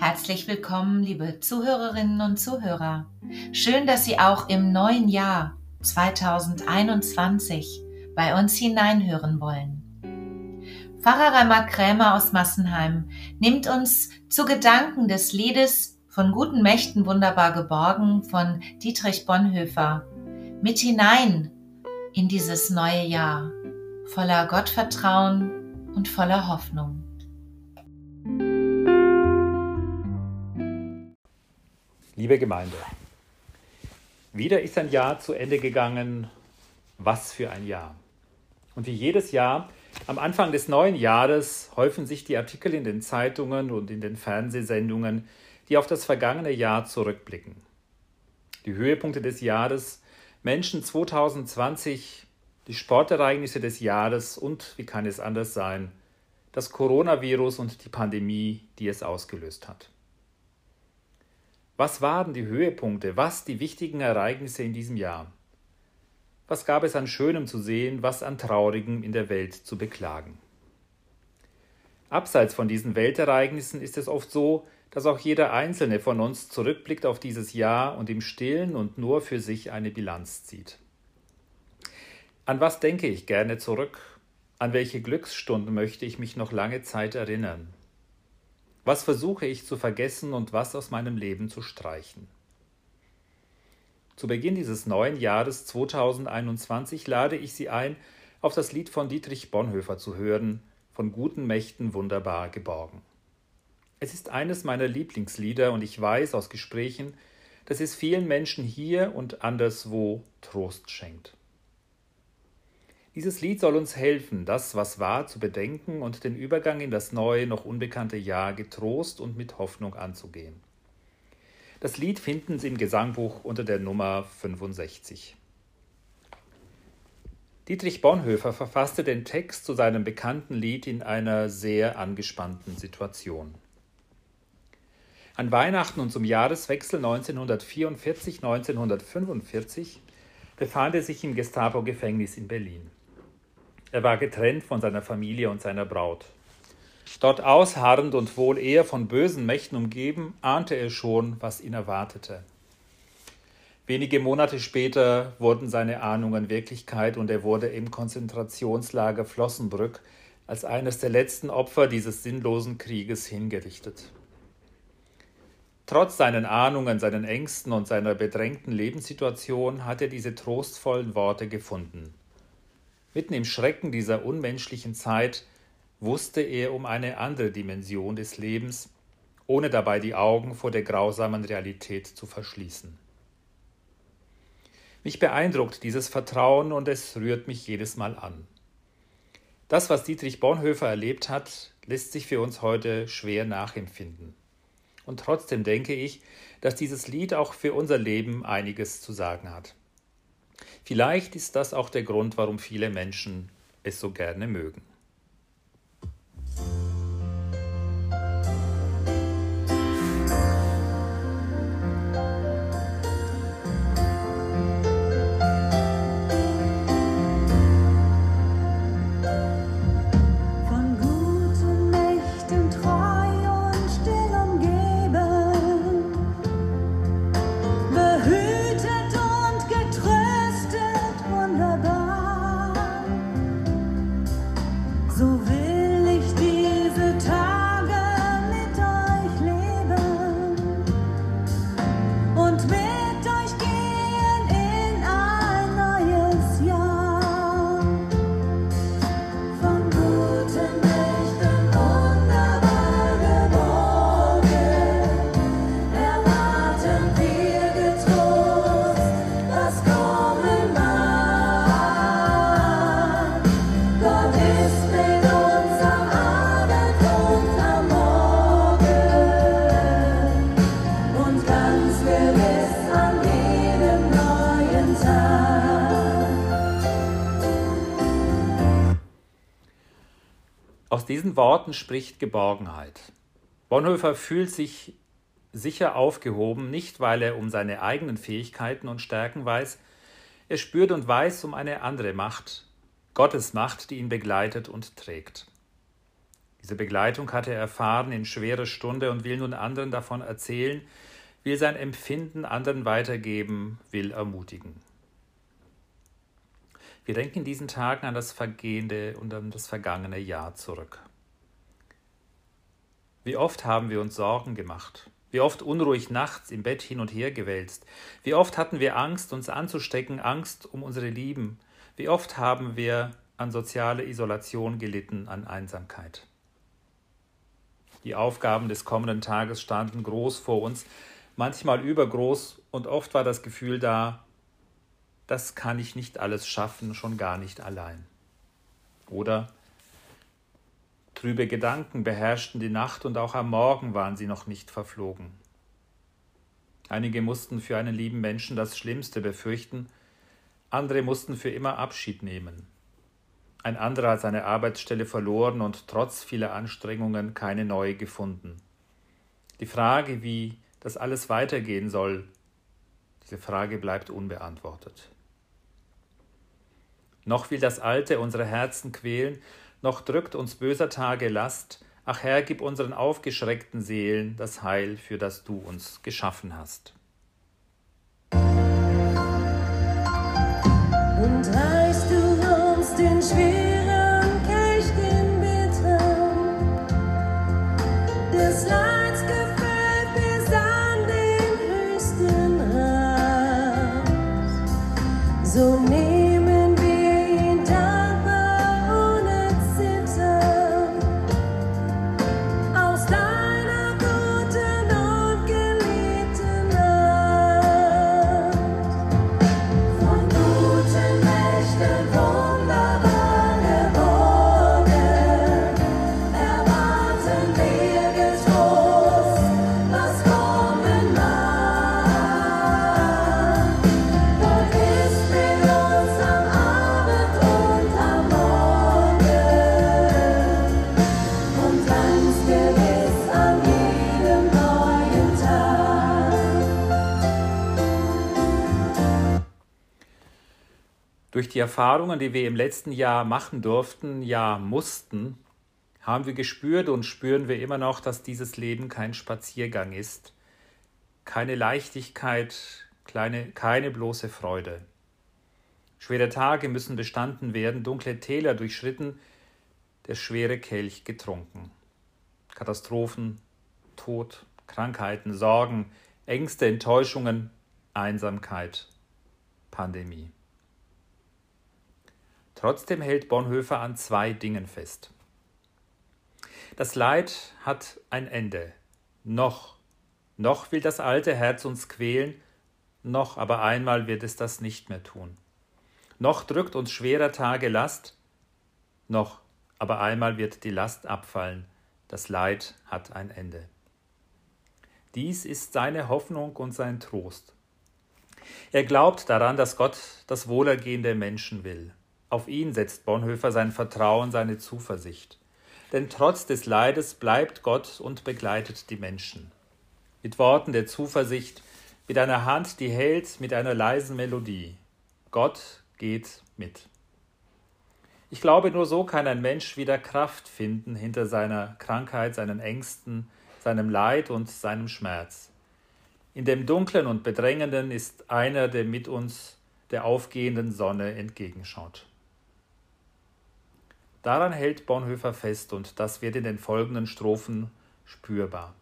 Herzlich willkommen, liebe Zuhörerinnen und Zuhörer. Schön, dass Sie auch im neuen Jahr 2021 bei uns hineinhören wollen. Pfarrer Reimer Krämer aus Massenheim nimmt uns zu Gedanken des Liedes von guten Mächten wunderbar geborgen von Dietrich Bonhoeffer mit hinein in dieses neue Jahr voller Gottvertrauen und voller Hoffnung. Liebe Gemeinde, wieder ist ein Jahr zu Ende gegangen. Was für ein Jahr. Und wie jedes Jahr, am Anfang des neuen Jahres häufen sich die Artikel in den Zeitungen und in den Fernsehsendungen, die auf das vergangene Jahr zurückblicken. Die Höhepunkte des Jahres, Menschen 2020, die Sportereignisse des Jahres und, wie kann es anders sein, das Coronavirus und die Pandemie, die es ausgelöst hat. Was waren die Höhepunkte, was die wichtigen Ereignisse in diesem Jahr? Was gab es an Schönem zu sehen, was an Traurigem in der Welt zu beklagen? Abseits von diesen Weltereignissen ist es oft so, dass auch jeder Einzelne von uns zurückblickt auf dieses Jahr und im stillen und nur für sich eine Bilanz zieht. An was denke ich gerne zurück? An welche Glücksstunden möchte ich mich noch lange Zeit erinnern? Was versuche ich zu vergessen und was aus meinem Leben zu streichen? Zu Beginn dieses neuen Jahres 2021 lade ich Sie ein, auf das Lied von Dietrich Bonhoeffer zu hören, von guten Mächten wunderbar geborgen. Es ist eines meiner Lieblingslieder und ich weiß aus Gesprächen, dass es vielen Menschen hier und anderswo Trost schenkt. Dieses Lied soll uns helfen, das, was war, zu bedenken und den Übergang in das neue, noch unbekannte Jahr getrost und mit Hoffnung anzugehen. Das Lied finden Sie im Gesangbuch unter der Nummer 65. Dietrich Bonhoeffer verfasste den Text zu seinem bekannten Lied in einer sehr angespannten Situation. An Weihnachten und zum Jahreswechsel 1944-1945 befand er sich im Gestapo-Gefängnis in Berlin. Er war getrennt von seiner Familie und seiner Braut. Dort ausharrend und wohl eher von bösen Mächten umgeben, ahnte er schon, was ihn erwartete. Wenige Monate später wurden seine Ahnungen Wirklichkeit und er wurde im Konzentrationslager Flossenbrück als eines der letzten Opfer dieses sinnlosen Krieges hingerichtet. Trotz seinen Ahnungen, seinen Ängsten und seiner bedrängten Lebenssituation hat er diese trostvollen Worte gefunden. Mitten im Schrecken dieser unmenschlichen Zeit wusste er um eine andere Dimension des Lebens, ohne dabei die Augen vor der grausamen Realität zu verschließen. Mich beeindruckt dieses Vertrauen und es rührt mich jedes Mal an. Das, was Dietrich Bonhoeffer erlebt hat, lässt sich für uns heute schwer nachempfinden. Und trotzdem denke ich, dass dieses Lied auch für unser Leben einiges zu sagen hat. Vielleicht ist das auch der Grund, warum viele Menschen es so gerne mögen. Diesen Worten spricht Geborgenheit. Bonhoeffer fühlt sich sicher aufgehoben, nicht weil er um seine eigenen Fähigkeiten und Stärken weiß, er spürt und weiß um eine andere Macht, Gottes Macht, die ihn begleitet und trägt. Diese Begleitung hatte er erfahren in schwerer Stunde und will nun anderen davon erzählen, will sein Empfinden anderen weitergeben, will ermutigen. Wir denken in diesen Tagen an das vergehende und an das vergangene Jahr zurück. Wie oft haben wir uns Sorgen gemacht, wie oft unruhig nachts im Bett hin und her gewälzt, wie oft hatten wir Angst, uns anzustecken, Angst um unsere Lieben, wie oft haben wir an soziale Isolation gelitten, an Einsamkeit. Die Aufgaben des kommenden Tages standen groß vor uns, manchmal übergroß, und oft war das Gefühl da, das kann ich nicht alles schaffen, schon gar nicht allein. Oder trübe Gedanken beherrschten die Nacht und auch am Morgen waren sie noch nicht verflogen. Einige mussten für einen lieben Menschen das Schlimmste befürchten, andere mussten für immer Abschied nehmen. Ein anderer hat seine Arbeitsstelle verloren und trotz vieler Anstrengungen keine neue gefunden. Die Frage, wie das alles weitergehen soll, diese Frage bleibt unbeantwortet. Noch will das Alte unsere Herzen quälen, noch drückt uns böser Tage Last, ach Herr, gib unseren aufgeschreckten Seelen das Heil, für das du uns geschaffen hast. Und reichst du uns den schweren die Erfahrungen, die wir im letzten Jahr machen durften, ja mussten, haben wir gespürt und spüren wir immer noch, dass dieses Leben kein Spaziergang ist, keine Leichtigkeit, kleine, keine bloße Freude. Schwere Tage müssen bestanden werden, dunkle Täler durchschritten, der schwere Kelch getrunken. Katastrophen, Tod, Krankheiten, Sorgen, Ängste, Enttäuschungen, Einsamkeit, Pandemie. Trotzdem hält Bonhoeffer an zwei Dingen fest. Das Leid hat ein Ende. Noch, noch will das alte Herz uns quälen, noch aber einmal wird es das nicht mehr tun. Noch drückt uns schwerer Tage Last, noch aber einmal wird die Last abfallen, das Leid hat ein Ende. Dies ist seine Hoffnung und sein Trost. Er glaubt daran, dass Gott das Wohlergehen der Menschen will. Auf ihn setzt Bonhoeffer sein Vertrauen, seine Zuversicht. Denn trotz des Leides bleibt Gott und begleitet die Menschen. Mit Worten der Zuversicht, mit einer Hand, die hält, mit einer leisen Melodie. Gott geht mit. Ich glaube, nur so kann ein Mensch wieder Kraft finden hinter seiner Krankheit, seinen Ängsten, seinem Leid und seinem Schmerz. In dem Dunklen und Bedrängenden ist einer, der mit uns der aufgehenden Sonne entgegenschaut. Daran hält Bonhoeffer fest und das wird in den folgenden Strophen spürbar.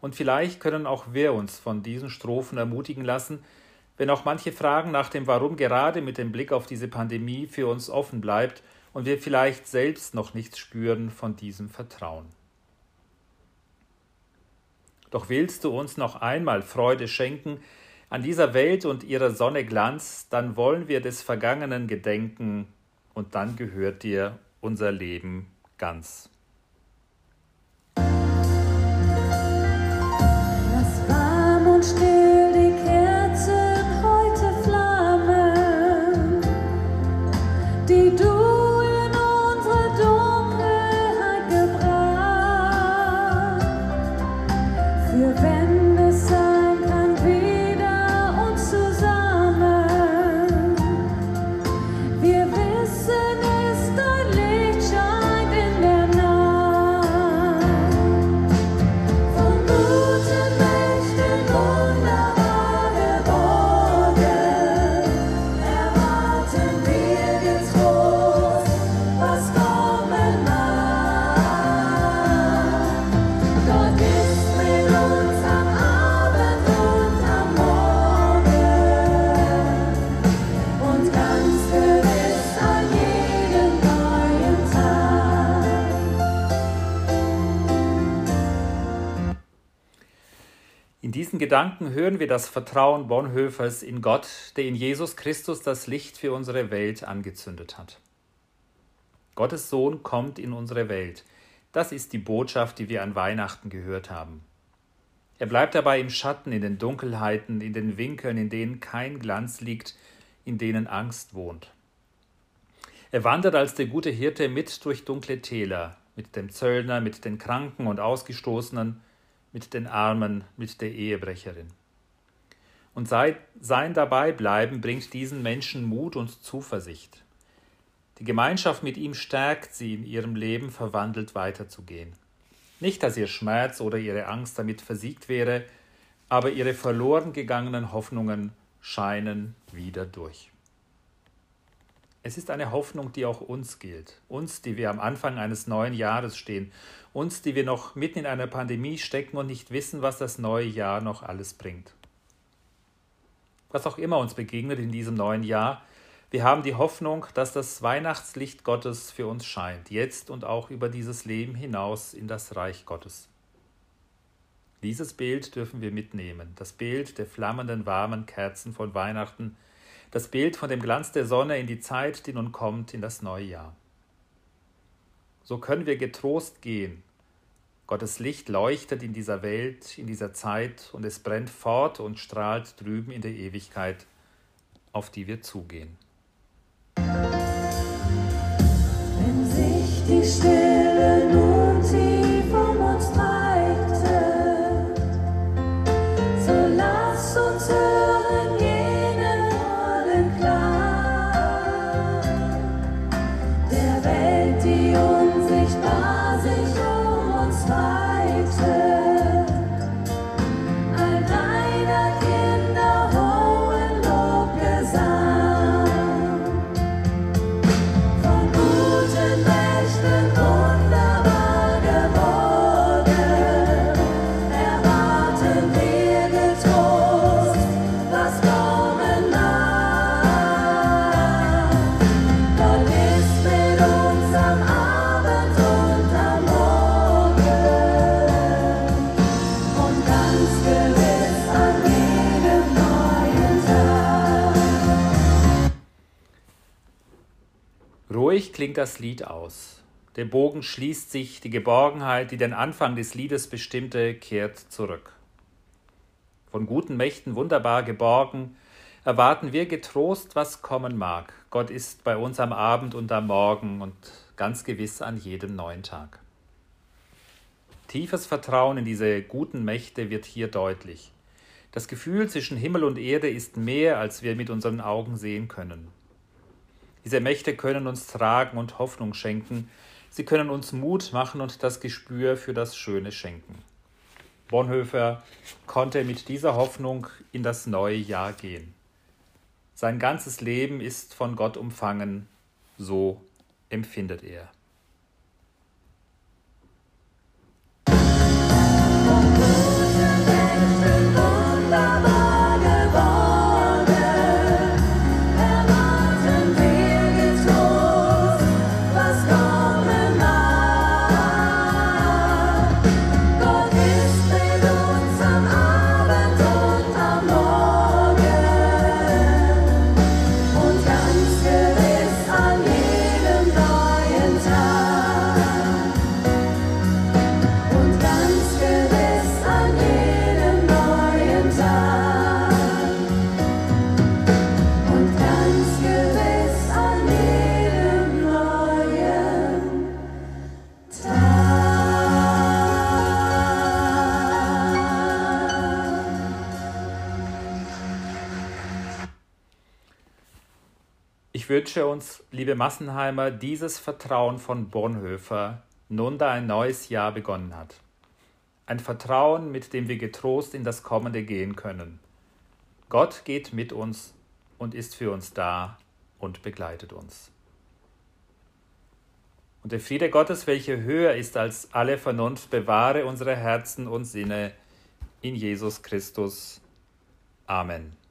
Und vielleicht können auch wir uns von diesen Strophen ermutigen lassen, wenn auch manche Fragen nach dem Warum gerade mit dem Blick auf diese Pandemie für uns offen bleibt und wir vielleicht selbst noch nichts spüren von diesem Vertrauen. Doch willst du uns noch einmal Freude schenken an dieser Welt und ihrer Sonne Glanz, dann wollen wir des Vergangenen gedenken und dann gehört dir unser Leben ganz. Lass warm und still In diesen Gedanken hören wir das Vertrauen Bonhoeffers in Gott, der in Jesus Christus das Licht für unsere Welt angezündet hat. Gottes Sohn kommt in unsere Welt. Das ist die Botschaft, die wir an Weihnachten gehört haben. Er bleibt dabei im Schatten, in den Dunkelheiten, in den Winkeln, in denen kein Glanz liegt, in denen Angst wohnt. Er wandert als der gute Hirte mit durch dunkle Täler, mit dem Zöllner, mit den Kranken und Ausgestoßenen, mit den Armen, mit der Ehebrecherin. Und sein Dabeibleiben bringt diesen Menschen Mut und Zuversicht. Die Gemeinschaft mit ihm stärkt sie in ihrem Leben verwandelt weiterzugehen. Nicht, dass ihr Schmerz oder ihre Angst damit versiegt wäre, aber ihre verloren gegangenen Hoffnungen scheinen wieder durch. Es ist eine Hoffnung, die auch uns gilt. Uns, die wir am Anfang eines neuen Jahres stehen. Uns, die wir noch mitten in einer Pandemie stecken und nicht wissen, was das neue Jahr noch alles bringt. Was auch immer uns begegnet in diesem neuen Jahr, wir haben die Hoffnung, dass das Weihnachtslicht Gottes für uns scheint, jetzt und auch über dieses Leben hinaus in das Reich Gottes. Dieses Bild dürfen wir mitnehmen, das Bild der flammenden, warmen Kerzen von Weihnachten, das Bild von dem Glanz der Sonne in die Zeit, die nun kommt, in das neue Jahr. So können wir getrost gehen. Gottes Licht leuchtet in dieser Welt, in dieser Zeit, und es brennt fort und strahlt drüben in der Ewigkeit, auf die wir zugehen. Wenn sich die Stille klingt das Lied aus. Der Bogen schließt sich, die Geborgenheit, die den Anfang des Liedes bestimmte, kehrt zurück. Von guten Mächten wunderbar geborgen, erwarten wir getrost, was kommen mag. Gott ist bei uns am Abend und am Morgen und ganz gewiss an jedem neuen Tag. Tiefes Vertrauen in diese guten Mächte wird hier deutlich. Das Gefühl zwischen Himmel und Erde ist mehr, als wir mit unseren Augen sehen können. Diese Mächte können uns tragen und Hoffnung schenken. Sie können uns Mut machen und das Gespür für das Schöne schenken. Bonhoeffer konnte mit dieser Hoffnung in das neue Jahr gehen. Sein ganzes Leben ist von Gott umfangen, so empfindet er. Ich wünsche uns, liebe Massenheimer, dieses Vertrauen von Bonhoeffer, nun da ein neues Jahr begonnen hat. Ein Vertrauen, mit dem wir getrost in das Kommende gehen können. Gott geht mit uns und ist für uns da und begleitet uns. Und der Friede Gottes, welcher höher ist als alle Vernunft, bewahre unsere Herzen und Sinne in Jesus Christus. Amen.